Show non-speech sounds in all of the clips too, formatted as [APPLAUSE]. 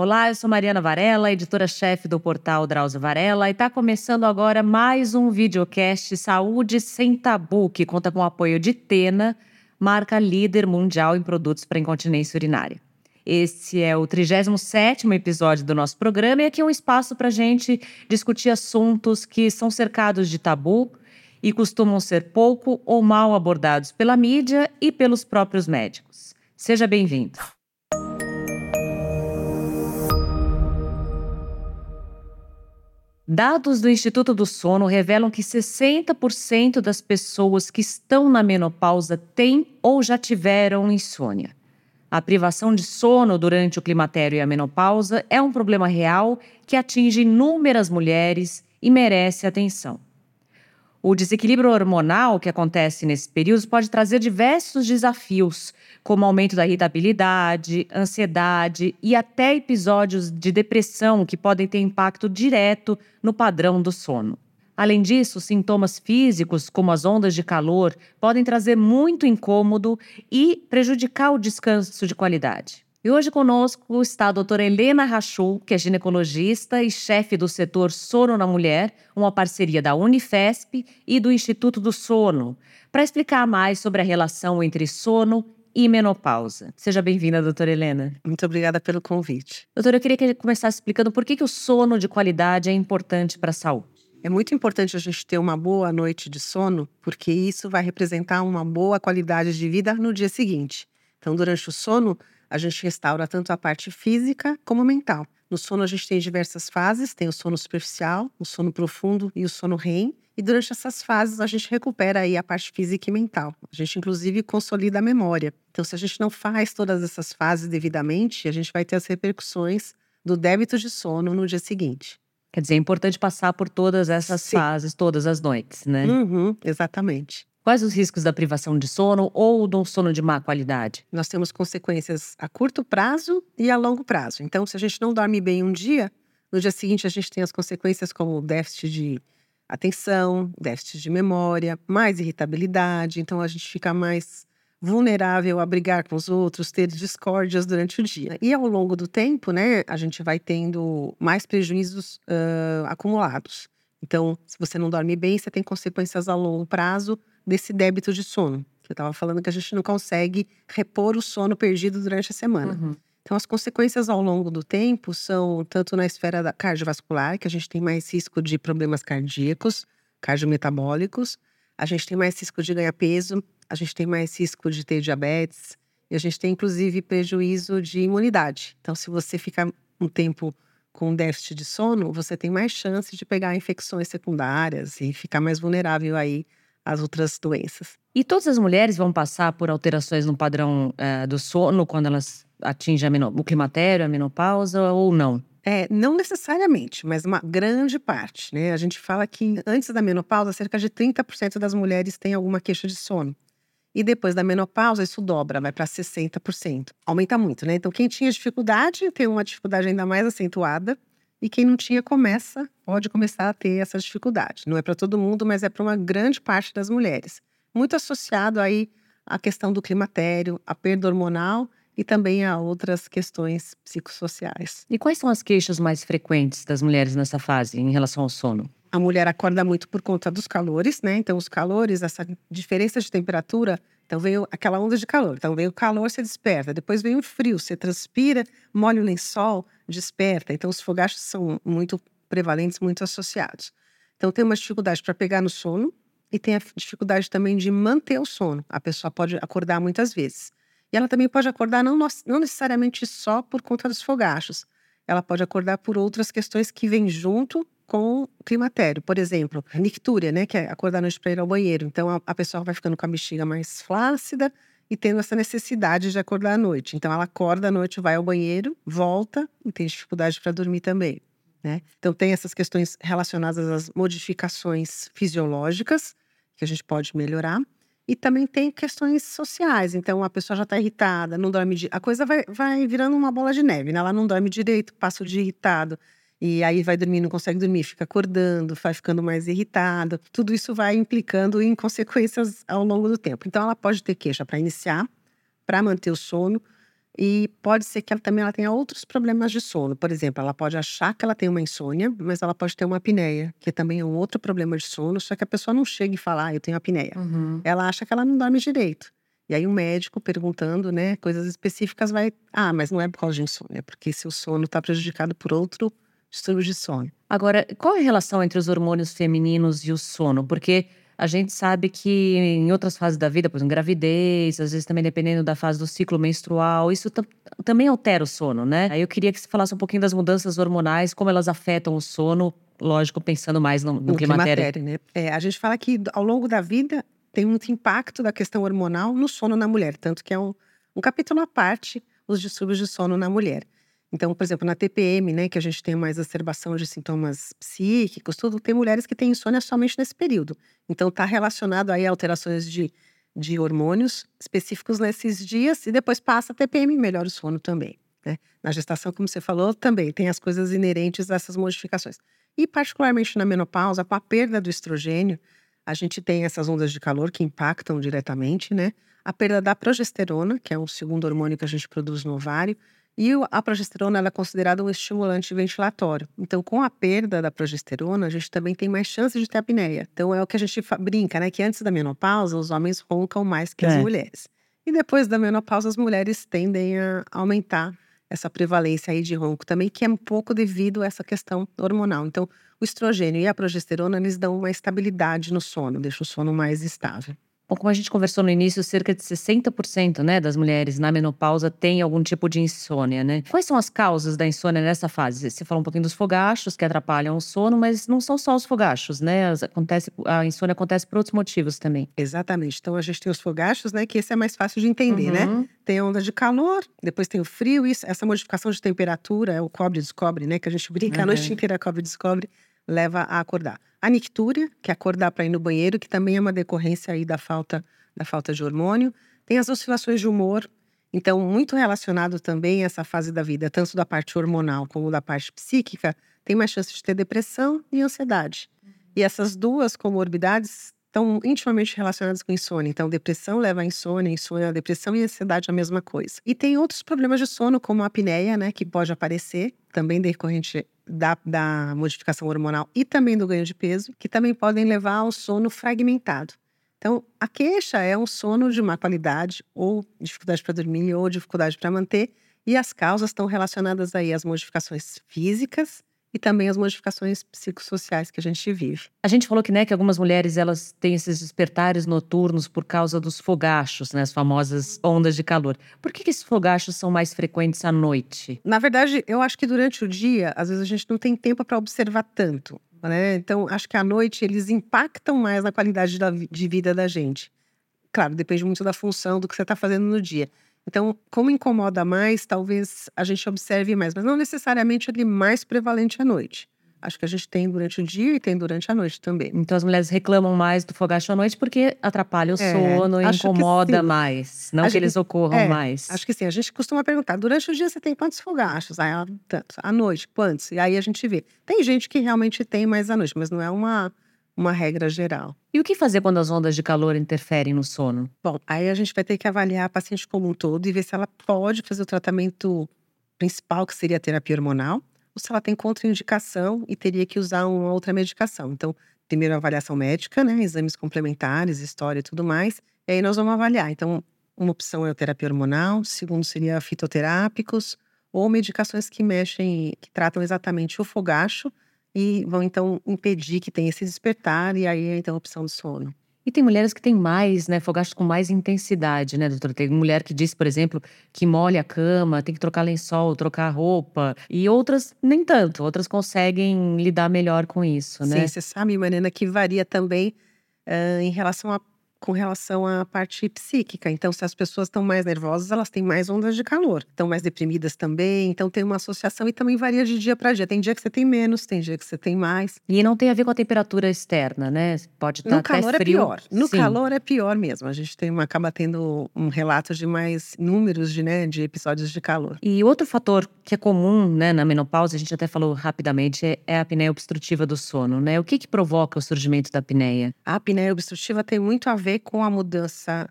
Olá, eu sou Mariana Varela, editora-chefe do portal Drauzio Varela, e está começando agora mais um videocast Saúde Sem Tabu, que conta com o apoio de Tena, marca líder mundial em produtos para incontinência urinária. Esse é o 37º episódio do nosso programa e aqui é um espaço para a gente discutir assuntos que são cercados de tabu e costumam ser pouco ou mal abordados pela mídia e pelos próprios médicos. Seja bem-vindo. Dados do Instituto do Sono revelam que 60% das pessoas que estão na menopausa têm ou já tiveram insônia. A privação de sono durante o climatério e a menopausa é um problema real que atinge inúmeras mulheres e merece atenção. O desequilíbrio hormonal que acontece nesse período pode trazer diversos desafios, como aumento da irritabilidade, ansiedade e até episódios de depressão que podem ter impacto direto no padrão do sono. Além disso, sintomas físicos, como as ondas de calor, podem trazer muito incômodo e prejudicar o descanso de qualidade. E hoje conosco está a doutora Helena Rachou, que é ginecologista e chefe do setor Sono na Mulher, uma parceria da Unifesp e do Instituto do Sono, para explicar mais sobre a relação entre sono e menopausa. Seja bem-vinda, doutora Helena. Muito obrigada pelo convite. Doutora, eu queria que começasse explicando por que, que o sono de qualidade é importante para a saúde. É muito importante a gente ter uma boa noite de sono, porque isso vai representar uma boa qualidade de vida no dia seguinte. Então, durante o sono, a gente restaura tanto a parte física como mental. No sono, a gente tem diversas fases: tem o sono superficial, o sono profundo e o sono REM. E durante essas fases, a gente recupera aí a parte física e mental. A gente, inclusive, consolida a memória. Então, se a gente não faz todas essas fases devidamente, a gente vai ter as repercussões do débito de sono no dia seguinte. Quer dizer, é importante passar por todas essas Sim. fases, todas as noites, né? Uhum, exatamente. Quais os riscos da privação de sono ou do sono de má qualidade? Nós temos consequências a curto prazo e a longo prazo. Então, se a gente não dorme bem um dia, no dia seguinte a gente tem as consequências como déficit de atenção, déficit de memória, mais irritabilidade. Então, a gente fica mais vulnerável a brigar com os outros, ter discórdias durante o dia. E ao longo do tempo, né, a gente vai tendo mais prejuízos uh, acumulados. Então, se você não dorme bem, você tem consequências a longo prazo desse débito de sono. Eu estava falando que a gente não consegue repor o sono perdido durante a semana. Uhum. Então, as consequências ao longo do tempo são tanto na esfera da cardiovascular, que a gente tem mais risco de problemas cardíacos, cardiometabólicos, a gente tem mais risco de ganhar peso, a gente tem mais risco de ter diabetes, e a gente tem inclusive prejuízo de imunidade. Então, se você ficar um tempo com déficit de sono, você tem mais chance de pegar infecções secundárias e ficar mais vulnerável aí às outras doenças. E todas as mulheres vão passar por alterações no padrão é, do sono quando elas atingem o climatério, a menopausa ou não? É, não necessariamente, mas uma grande parte, né? A gente fala que antes da menopausa, cerca de 30% das mulheres têm alguma queixa de sono. E depois da menopausa, isso dobra, vai para 60%. Aumenta muito, né? Então, quem tinha dificuldade tem uma dificuldade ainda mais acentuada. E quem não tinha começa, pode começar a ter essa dificuldade. Não é para todo mundo, mas é para uma grande parte das mulheres. Muito associado aí à questão do climatério, à perda hormonal e também a outras questões psicossociais. E quais são as queixas mais frequentes das mulheres nessa fase em relação ao sono? A mulher acorda muito por conta dos calores, né? Então, os calores, essa diferença de temperatura então veio aquela onda de calor. Então veio o calor, você desperta. Depois vem o frio, você transpira, molha o lençol, desperta. Então os fogachos são muito prevalentes, muito associados. Então tem uma dificuldade para pegar no sono e tem a dificuldade também de manter o sono. A pessoa pode acordar muitas vezes. E ela também pode acordar não, não necessariamente só por conta dos fogachos. Ela pode acordar por outras questões que vêm junto com climatério. Por exemplo, nictúria, né, que é acordar à noite para ir ao banheiro. Então a, a pessoa vai ficando com a bexiga mais flácida e tendo essa necessidade de acordar à noite. Então ela acorda à noite, vai ao banheiro, volta e tem dificuldade para dormir também. Né? Então tem essas questões relacionadas às modificações fisiológicas que a gente pode melhorar. E também tem questões sociais. Então, a pessoa já está irritada, não dorme. A coisa vai, vai virando uma bola de neve, né? Ela não dorme direito, passa o dia irritado. E aí vai dormir, não consegue dormir, fica acordando, vai ficando mais irritado. Tudo isso vai implicando em consequências ao longo do tempo. Então, ela pode ter queixa para iniciar, para manter o sono, E pode ser que ela também ela tenha outros problemas de sono. Por exemplo, ela pode achar que ela tem uma insônia, mas ela pode ter uma apneia, que também é um outro problema de sono, só que a pessoa não chega e fala, ah, eu tenho apneia. Uhum. Ela acha que ela não dorme direito. E aí o médico perguntando, né, coisas específicas vai, ah, mas não é por causa de insônia, porque seu sono está prejudicado por outro distúrbio de sono. Agora, qual é a relação entre os hormônios femininos e o sono? Porque a gente sabe que em outras fases da vida, por exemplo, gravidez, às vezes também dependendo da fase do ciclo menstrual, isso também altera o sono, né? Aí eu queria que você falasse um pouquinho das mudanças hormonais, como elas afetam o sono, lógico, pensando mais no, no, no climatério. climatério né? É, a gente fala que ao longo da vida tem muito impacto da questão hormonal no sono na mulher, tanto que é um, um capítulo à parte, os distúrbios de sono na mulher. Então, por exemplo, na TPM, né, que a gente tem mais exacerbação de sintomas psíquicos, tudo, tem mulheres que têm insônia somente nesse período. Então, está relacionado aí a alterações de, de hormônios específicos nesses dias e depois passa a TPM, melhora o sono também. Né? Na gestação, como você falou, também tem as coisas inerentes a essas modificações. E, particularmente na menopausa, com a perda do estrogênio, a gente tem essas ondas de calor que impactam diretamente, né? A perda da progesterona, que é um segundo hormônio que a gente produz no ovário, e a progesterona é considerada um estimulante ventilatório. Então, com a perda da progesterona, a gente também tem mais chance de ter apneia. Então, é o que a gente brinca, né? Que antes da menopausa, os homens roncam mais que é. as mulheres. E depois da menopausa, as mulheres tendem a aumentar essa prevalência aí de ronco também, que é um pouco devido a essa questão hormonal. Então, o estrogênio e a progesterona, eles dão uma estabilidade no sono, deixam o sono mais estável. Bom, como a gente conversou no início, cerca de 60% né, das mulheres na menopausa têm algum tipo de insônia, né? Quais são as causas da insônia nessa fase? Você falou um pouquinho dos fogachos que atrapalham o sono, mas não são só os fogachos, né? Acontece, a insônia acontece por outros motivos também. Exatamente. Então a gente tem os fogachos, né? Que esse é mais fácil de entender, né? uhum. né? Tem a onda de calor, depois tem o frio, isso, essa modificação de temperatura, é o cobre-descobre, né? Que a gente brinca uhum. a noite inteira, cobre-descobre leva a acordar. A nictúria, que é acordar para ir no banheiro, que também é uma decorrência aí da falta, da falta de hormônio. Tem as oscilações de humor, então muito relacionado também a essa fase da vida, tanto da parte hormonal como da parte psíquica, tem mais chance de ter depressão e ansiedade. E essas duas comorbidades estão intimamente relacionadas com insônia. Então, depressão leva a insônia, insônia a depressão e ansiedade a mesma coisa. E tem outros problemas de sono, como a apneia, né, que pode aparecer, também decorrente da, da modificação hormonal e também do ganho de peso, que também podem levar ao sono fragmentado. Então, a queixa é um sono de má qualidade, ou dificuldade para dormir, ou dificuldade para manter, e as causas estão relacionadas aí às modificações físicas, e também as modificações psicossociais que a gente vive. A gente falou que, né, que algumas mulheres elas têm esses despertares noturnos por causa dos fogachos, né, as famosas ondas de calor. Por que, que esses fogachos são mais frequentes à noite? Na verdade, eu acho que durante o dia, às vezes a gente não tem tempo para observar tanto. Né? Então, acho que à noite eles impactam mais na qualidade da, de vida da gente. Claro, depende muito da função do que você está fazendo no dia. Então, como incomoda mais, talvez a gente observe mais, mas não necessariamente ele mais prevalente à noite. Acho que a gente tem durante o dia e tem durante a noite também. Então as mulheres reclamam mais do fogacho à noite porque atrapalha o é, sono e incomoda mais. Não que eles ocorram é, mais. Acho que sim. A gente costuma perguntar: durante o dia você tem quantos fogachos? Aí, tantos. À noite, quantos? E aí a gente vê. Tem gente que realmente tem mais à noite, mas não é uma uma regra geral. E o que fazer quando as ondas de calor interferem no sono? Bom, aí a gente vai ter que avaliar a paciente como um todo e ver se ela pode fazer o tratamento principal, que seria a terapia hormonal, ou se ela tem contraindicação e teria que usar uma outra medicação. Então, primeiro a avaliação médica, né, exames complementares, história e tudo mais, e aí nós vamos avaliar. Então, uma opção é a terapia hormonal, segundo seria fitoterápicos ou medicações que mexem, que tratam exatamente o fogacho, e vão então impedir que tenha esse despertar e aí a opção do sono. E tem mulheres que têm mais, né, fogachos com mais intensidade, né, doutora? Tem mulher que diz, por exemplo, que molha a cama, tem que trocar lençol, trocar roupa. E outras nem tanto, outras conseguem lidar melhor com isso, né? Sim, você sabe, Mariana, que varia também uh, em relação a com relação à parte psíquica. Então, se as pessoas estão mais nervosas, elas têm mais ondas de calor. Estão mais deprimidas também. Então, tem uma associação e também varia de dia para dia. Tem dia que você tem menos, tem dia que você tem mais. E não tem a ver com a temperatura externa, né? Pode estar tá no calor é pior. No Sim. calor é pior mesmo. A gente tem uma, acaba tendo um relato de mais números de, né, de episódios de calor. E outro fator que é comum, né, na menopausa, a gente até falou rapidamente, é, é a apneia obstrutiva do sono, né? O que que provoca o surgimento da apneia? A apneia obstrutiva tem muito a ver ver com a mudança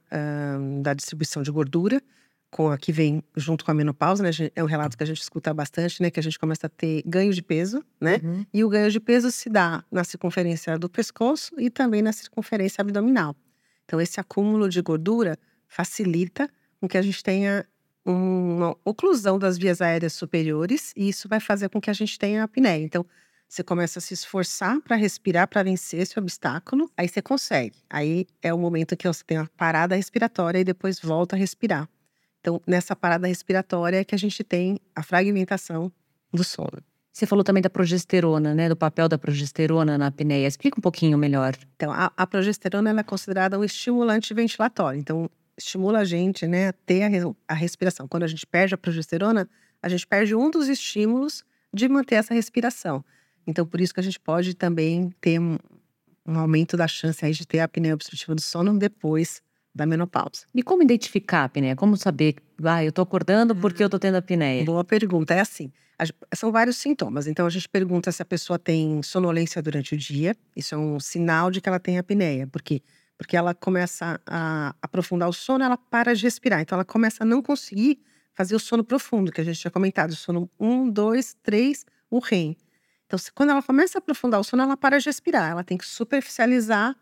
da distribuição de gordura, com a que vem junto com a menopausa, né? É um relato que a gente escuta bastante, né? Que a gente começa a ter ganho de peso, né? Uhum. E o ganho de peso se dá na circunferência do pescoço e também na circunferência abdominal. Então, esse acúmulo de gordura facilita com que a gente tenha uma oclusão das vias aéreas superiores e isso vai fazer com que a gente tenha apneia. Então, você começa a se esforçar para respirar, para vencer esse obstáculo, aí você consegue. Aí é o momento que você tem uma parada respiratória e depois volta a respirar. Então, nessa parada respiratória é que a gente tem a fragmentação do sono. Você falou também da progesterona, né? Do papel da progesterona na apneia. Explica um pouquinho melhor. Então, a, a progesterona é considerada um estimulante ventilatório. Então, estimula a gente, né, a ter a, a respiração. Quando a gente perde a progesterona, a gente perde um dos estímulos de manter essa respiração. Então, por isso que a gente pode também ter um, um aumento da chance aí de ter a apneia obstrutiva do sono depois da menopausa. E como identificar a apneia? Como saber, ah, eu tô acordando porque eu tô tendo apneia? Boa pergunta. É assim, são vários sintomas. Então a gente pergunta se a pessoa tem sonolência durante o dia. Isso é um sinal de que ela tem apneia, porque porque ela começa a aprofundar o sono, ela para de respirar. Então ela começa a não conseguir fazer o sono profundo, que a gente tinha comentado, o sono um, dois, três, o REM. Então, quando ela começa a aprofundar o sono, ela para de respirar. Ela tem que superficializar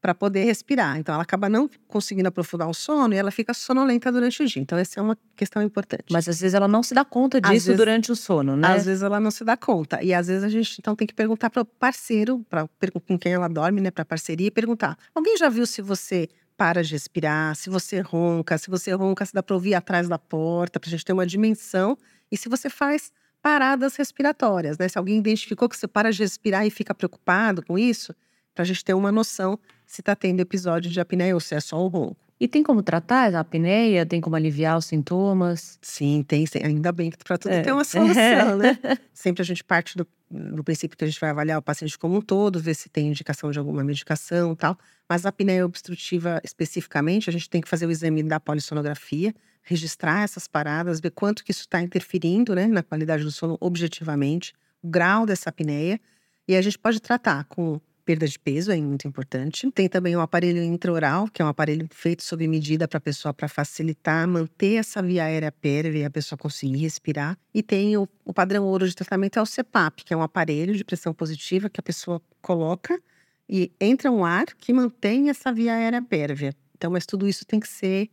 para poder respirar. Então, ela acaba não conseguindo aprofundar o sono e ela fica sonolenta durante o dia. Então, essa é uma questão importante. Mas às vezes ela não se dá conta disso vezes, durante o sono, né? Às vezes ela não se dá conta. E às vezes a gente então tem que perguntar para o parceiro, para com quem ela dorme, né, para a parceria, e perguntar: alguém já viu se você para de respirar, se você ronca, se você ronca, se dá para ouvir atrás da porta, para a gente ter uma dimensão, e se você faz paradas respiratórias, né? Se alguém identificou que você para de respirar e fica preocupado com isso, para a gente ter uma noção se está tendo episódio de apneia ou se é só o ronco. E tem como tratar a apneia? Tem como aliviar os sintomas? Sim, tem. Ainda bem que para tudo é. tem uma solução, né? [LAUGHS] Sempre a gente parte do, do, princípio que a gente vai avaliar o paciente como um todo, ver se tem indicação de alguma medicação e tal. Mas a apneia obstrutiva especificamente, a gente tem que fazer o exame da polissonografia, registrar essas paradas, ver quanto que isso está interferindo né, na qualidade do sono objetivamente, o grau dessa apneia. E a gente pode tratar com perda de peso é muito importante. Tem também o aparelho intraoral, que é um aparelho feito sob medida para a pessoa para facilitar, manter essa via aérea pérvia e a pessoa conseguir respirar. E tem o, o padrão ouro de tratamento é o CPAP, que é um aparelho de pressão positiva que a pessoa coloca e entra um ar que mantém essa via aérea pérvia. Então, mas tudo isso tem que ser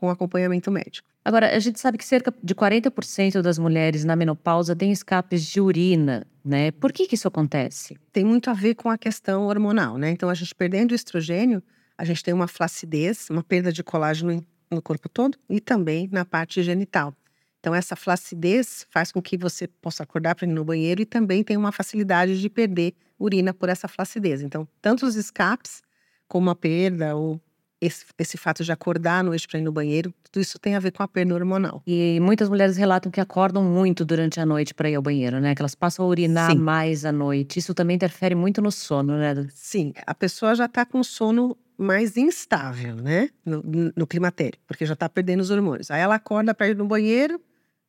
com acompanhamento médico. Agora, a gente sabe que cerca de 40% das mulheres na menopausa têm escapes de urina, né? Por que, que isso acontece? Tem muito a ver com a questão hormonal, né? Então, a gente perdendo o estrogênio, a gente tem uma flacidez, uma perda de colágeno no corpo todo e também na parte genital. Então, essa flacidez faz com que você possa acordar para ir no banheiro e também tem uma facilidade de perder urina por essa flacidez. Então, tanto os escapes, como a perda ou esse, esse fato de acordar à noite para ir no banheiro, tudo isso tem a ver com a perda hormonal. E muitas mulheres relatam que acordam muito durante a noite para ir ao banheiro, né? Que elas passam a urinar Sim. mais à noite. Isso também interfere muito no sono, né? Sim, a pessoa já está com sono mais instável, né? No, no climatério, porque já está perdendo os hormônios. Aí ela acorda para ir no banheiro,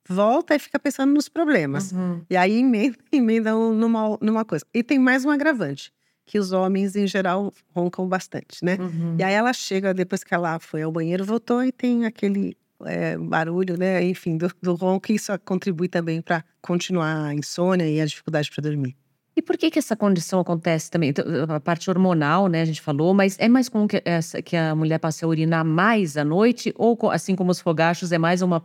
volta e fica pensando nos problemas. Uhum. E aí emenda, [LAUGHS] emenda numa, numa coisa. E tem mais um agravante que os homens, em geral, roncam bastante, né? Uhum. E aí ela chega, depois que ela foi ao banheiro, voltou e tem aquele é, barulho, né? Enfim, do, do ronco, e isso contribui também para continuar a insônia e a dificuldade para dormir. E por que que essa condição acontece também? Então, a parte hormonal, né, a gente falou, mas é mais comum que, essa, que a mulher passe a urinar mais à noite? Ou, assim como os fogachos, é mais uma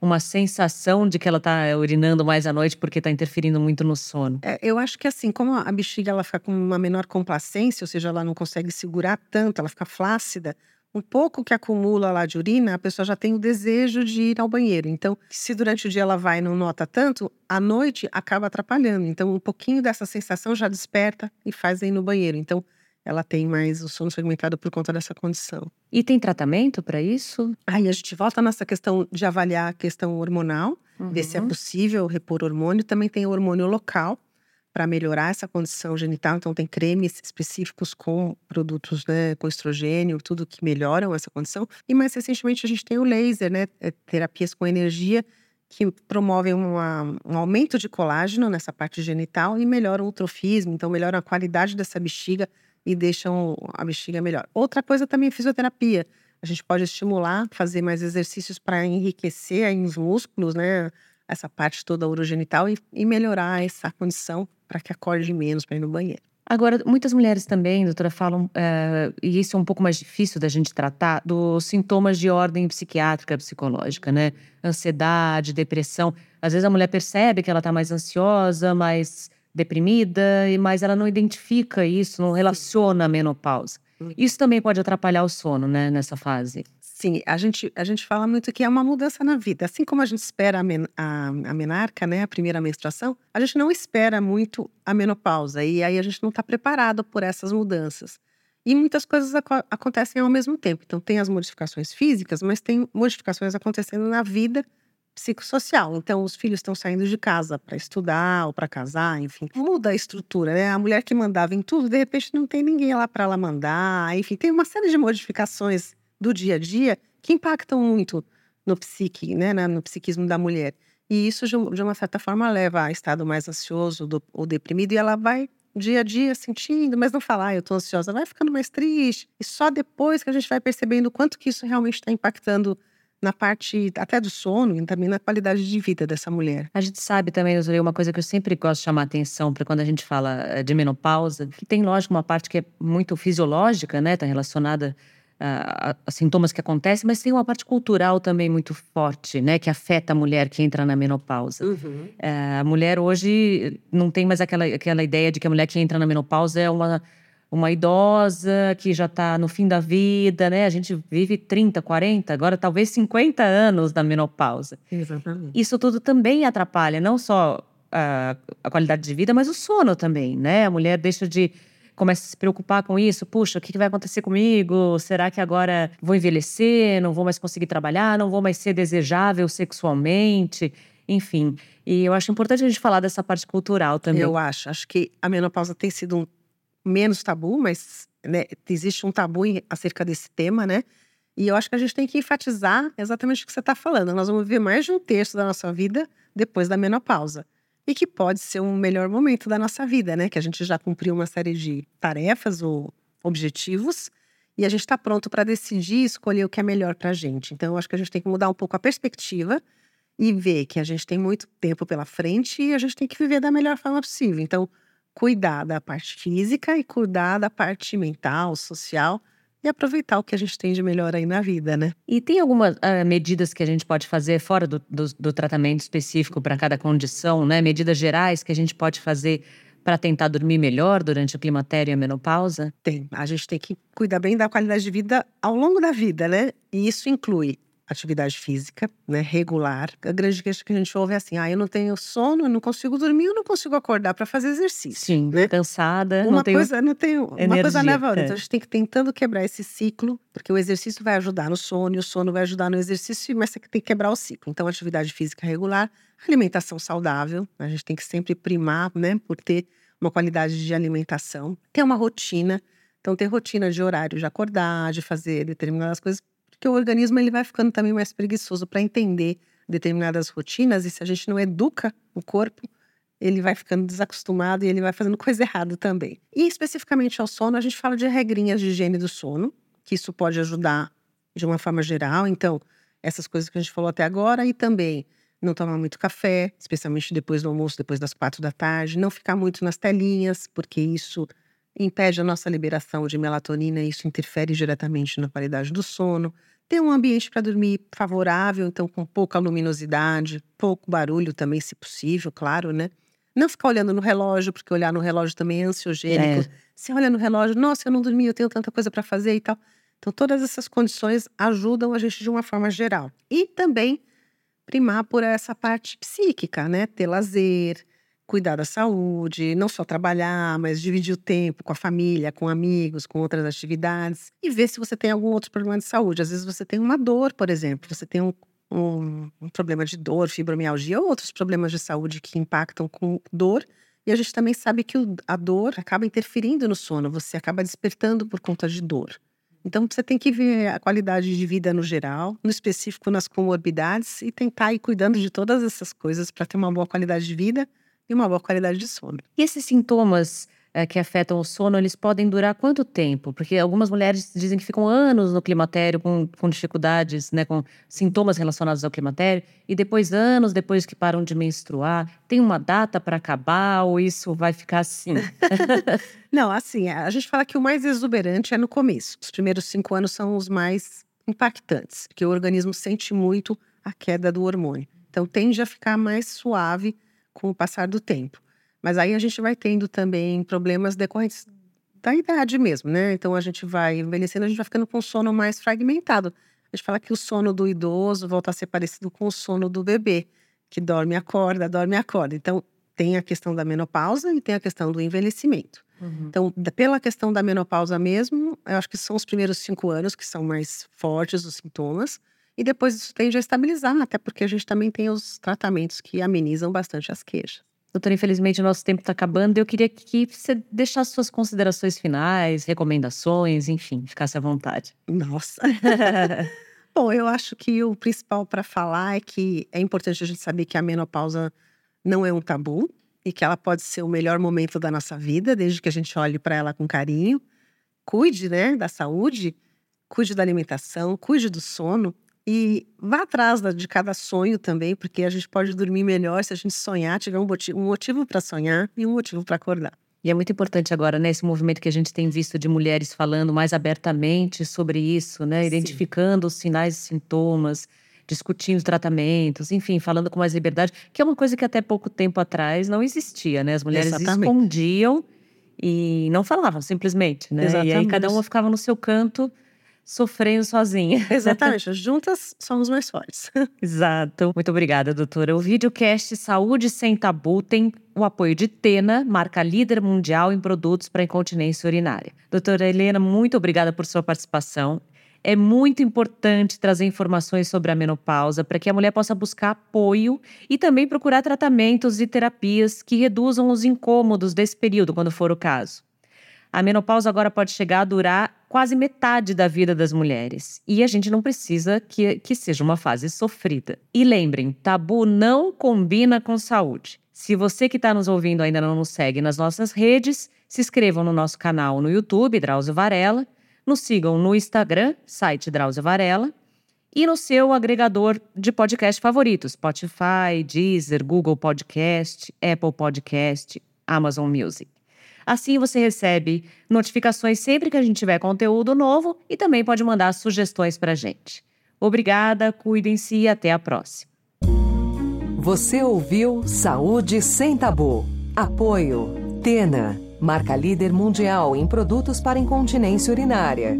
uma sensação de que ela está urinando mais à noite porque está interferindo muito no sono? É, eu acho que assim, como a bexiga ela fica com uma menor complacência, ou seja, ela não consegue segurar tanto, ela fica flácida, um pouco que acumula lá de urina, a pessoa já tem o desejo de ir ao banheiro. Então, se durante o dia ela vai e não nota tanto, à noite acaba atrapalhando. Então, um pouquinho dessa sensação já desperta e faz ir no banheiro. Então, ela tem mais o sono fragmentado por conta dessa condição. E tem tratamento para isso? Aí a gente volta nessa questão de avaliar a questão hormonal, uhum. ver se é uhum. possível repor hormônio. Também tem hormônio local para melhorar essa condição genital. Então tem cremes específicos com produtos, né, com estrogênio, tudo que melhoram essa condição. E mais recentemente a gente tem o laser, né, é, terapias com energia que promovem uma, um aumento de colágeno nessa parte genital e melhoram o trofismo, então melhoram a qualidade dessa bexiga e deixam a bexiga melhor. Outra coisa também é fisioterapia. a gente pode estimular, fazer mais exercícios para enriquecer aí os músculos, né? Essa parte toda urogenital e, e melhorar essa condição para que acorde menos para ir no banheiro. Agora, muitas mulheres também, doutora, falam, uh, e isso é um pouco mais difícil da gente tratar, dos sintomas de ordem psiquiátrica, psicológica, né? Ansiedade, depressão. Às vezes a mulher percebe que ela está mais ansiosa, mais deprimida, mas ela não identifica isso, não relaciona a menopausa. Hum. Isso também pode atrapalhar o sono, né, nessa fase. Sim, a gente, a gente fala muito que é uma mudança na vida. Assim como a gente espera a, men a, a menarca, né, a primeira menstruação, a gente não espera muito a menopausa. E aí a gente não está preparado por essas mudanças. E muitas coisas ac acontecem ao mesmo tempo. Então, tem as modificações físicas, mas tem modificações acontecendo na vida psicossocial. Então, os filhos estão saindo de casa para estudar ou para casar, enfim. Muda a estrutura, né? A mulher que mandava em tudo, de repente não tem ninguém lá para ela mandar. Enfim, tem uma série de modificações do dia a dia que impactam muito no psique, né, no psiquismo da mulher. E isso, de uma certa forma, leva a estado mais ansioso ou deprimido, e ela vai dia a dia sentindo, mas não falar, ah, eu tô ansiosa, vai ficando mais triste. E só depois que a gente vai percebendo o quanto que isso realmente está impactando na parte até do sono e também na qualidade de vida dessa mulher. A gente sabe também, Rosalie, uma coisa que eu sempre gosto de chamar atenção para quando a gente fala eh, de menopausa, que tem, lógico, uma parte que é muito fisiológica, né? Está relacionada a, a, sintomas que acontecem, mas tem uma parte cultural também muito forte, né? Que afeta a mulher que entra na menopausa. Uhum. É, a mulher hoje não tem mais aquela, aquela ideia de que a mulher que entra na menopausa é uma, uma idosa que já está no fim da vida, né? A gente vive 30, 40, agora talvez 50 anos na menopausa. Exatamente. Isso tudo também atrapalha, não só a, a qualidade de vida, mas o sono também, né? A mulher deixa de começa a se preocupar com isso. Puxa, o que vai acontecer comigo? Será que agora vou envelhecer? Não vou mais conseguir trabalhar? Não vou mais ser desejável sexualmente? Enfim. E eu acho importante a gente falar dessa parte cultural também. Eu acho. Acho que a menopausa tem sido um menos tabu, mas né, existe um tabu acerca desse tema, né? E eu acho que a gente tem que enfatizar exatamente o que você está falando. Nós vamos viver mais de um terço da nossa vida depois da menopausa e que pode ser um melhor momento da nossa vida, né? Que a gente já cumpriu uma série de tarefas ou objetivos e a gente está pronto para decidir escolher o que é melhor para a gente. Então, eu acho que a gente tem que mudar um pouco a perspectiva e ver que a gente tem muito tempo pela frente e a gente tem que viver da melhor forma possível. Então, cuidar da parte física e cuidar da parte mental, social e aproveitar o que a gente tem de melhor aí na vida, né? E tem algumas uh, medidas que a gente pode fazer fora do, do, do tratamento específico para cada condição, né? Medidas gerais que a gente pode fazer para tentar dormir melhor durante o climatério e a menopausa? Tem. A gente tem que cuidar bem da qualidade de vida ao longo da vida, né? E isso inclui atividade física, né, regular. A grande queixa que a gente ouve é assim: ah, eu não tenho sono, eu não consigo dormir, eu não consigo acordar para fazer exercício. Sim, né? cansada, uma não tenho coisa, não tenho energia, uma coisa leva a outra. É. Então a gente tem que tentando quebrar esse ciclo, porque o exercício vai ajudar no sono e o sono vai ajudar no exercício, mas você tem que quebrar o ciclo. Então, atividade física regular, alimentação saudável, a gente tem que sempre primar, né, por ter uma qualidade de alimentação, ter uma rotina. Então, ter rotina de horário de acordar, de fazer determinadas coisas porque o organismo ele vai ficando também mais preguiçoso para entender determinadas rotinas e se a gente não educa o corpo, ele vai ficando desacostumado e ele vai fazendo coisa errada também. E especificamente ao sono, a gente fala de regrinhas de higiene do sono, que isso pode ajudar de uma forma geral. Então, essas coisas que a gente falou até agora e também não tomar muito café, especialmente depois do almoço, depois das quatro da tarde, não ficar muito nas telinhas, porque isso impede a nossa liberação de melatonina e isso interfere diretamente na qualidade do sono. Ter um ambiente para dormir favorável, então com pouca luminosidade, pouco barulho também, se possível, claro, né? Não ficar olhando no relógio, porque olhar no relógio também é ansiogênico. É. Se olha no relógio, nossa, eu não dormi, eu tenho tanta coisa para fazer e tal. Então, todas essas condições ajudam a gente de uma forma geral. E também primar por essa parte psíquica, né? Ter lazer, cuidar da saúde, não só trabalhar, mas dividir o tempo com a família, com amigos, com outras atividades e ver se você tem algum outro problema de saúde. Às vezes você tem uma dor, por exemplo, você tem um, um, um problema de dor, fibromialgia ou outros problemas de saúde que impactam com dor. E a gente também sabe que a dor acaba interferindo no sono, você acaba despertando por conta de dor. Então você tem que ver a qualidade de vida no geral, no específico nas comorbidades e tentar ir cuidando de todas essas coisas para ter uma boa qualidade de vida e uma boa qualidade de sono. E esses sintomas é, que afetam o sono, eles podem durar quanto tempo? Porque algumas mulheres dizem que ficam anos no climatério com, com dificuldades, né, com sintomas relacionados ao climatério, e depois, anos depois que param de menstruar. Tem uma data para acabar ou isso vai ficar assim? [LAUGHS] Não, assim, a gente fala que o mais exuberante é no começo. Os primeiros cinco anos são os mais impactantes, porque o organismo sente muito a queda do hormônio. Então, tende a ficar mais suave com o passar do tempo. Mas aí a gente vai tendo também problemas decorrentes da idade mesmo, né? Então a gente vai envelhecendo, a gente vai ficando com sono mais fragmentado. A gente fala que o sono do idoso volta a ser parecido com o sono do bebê, que dorme acorda, dorme acorda. Então tem a questão da menopausa e tem a questão do envelhecimento. Uhum. Então, pela questão da menopausa mesmo, eu acho que são os primeiros cinco anos que são mais fortes os sintomas. E depois isso tende a estabilizar, até porque a gente também tem os tratamentos que amenizam bastante as queixas. Doutora, infelizmente o nosso tempo está acabando. Eu queria que você deixasse suas considerações finais, recomendações, enfim, ficasse à vontade. Nossa. [LAUGHS] Bom, eu acho que o principal para falar é que é importante a gente saber que a menopausa não é um tabu e que ela pode ser o melhor momento da nossa vida, desde que a gente olhe para ela com carinho. Cuide, né, da saúde, cuide da alimentação, cuide do sono e vá atrás de cada sonho também, porque a gente pode dormir melhor se a gente sonhar, tiver um motivo, para sonhar e um motivo para acordar. E é muito importante agora, né, esse movimento que a gente tem visto de mulheres falando mais abertamente sobre isso, né, identificando os sinais e sintomas, discutindo tratamentos, enfim, falando com mais liberdade, que é uma coisa que até pouco tempo atrás não existia, né? As mulheres Exatamente. escondiam e não falavam simplesmente, né? Exatamente. E aí cada uma ficava no seu canto sofrendo sozinha. [LAUGHS] Exatamente. Juntas somos mais fortes. [LAUGHS] Exato. Muito obrigada, doutora. O videocast Saúde Sem Tabu tem o apoio de Tena, marca líder mundial em produtos para incontinência urinária. Doutora Helena, muito obrigada por sua participação. É muito importante trazer informações sobre a menopausa para que a mulher possa buscar apoio e também procurar tratamentos e terapias que reduzam os incômodos desse período, quando for o caso. A menopausa agora pode chegar a durar quase metade da vida das mulheres. E a gente não precisa que, que seja uma fase sofrida. E lembrem, tabu não combina com saúde. Se você que está nos ouvindo ainda não nos segue nas nossas redes, se inscrevam no nosso canal no YouTube, Drauzio Varela. Nos sigam no Instagram, site Drauzio Varela. E no seu agregador de podcast favorito, Spotify, Deezer, Google Podcast, Apple Podcast, Amazon Music. Assim você recebe notificações sempre que a gente tiver conteúdo novo e também pode mandar sugestões para gente. Obrigada, cuidem-se e até a próxima. Você ouviu Saúde Sem Tabu. Apoio Tena, marca líder mundial em produtos para incontinência urinária.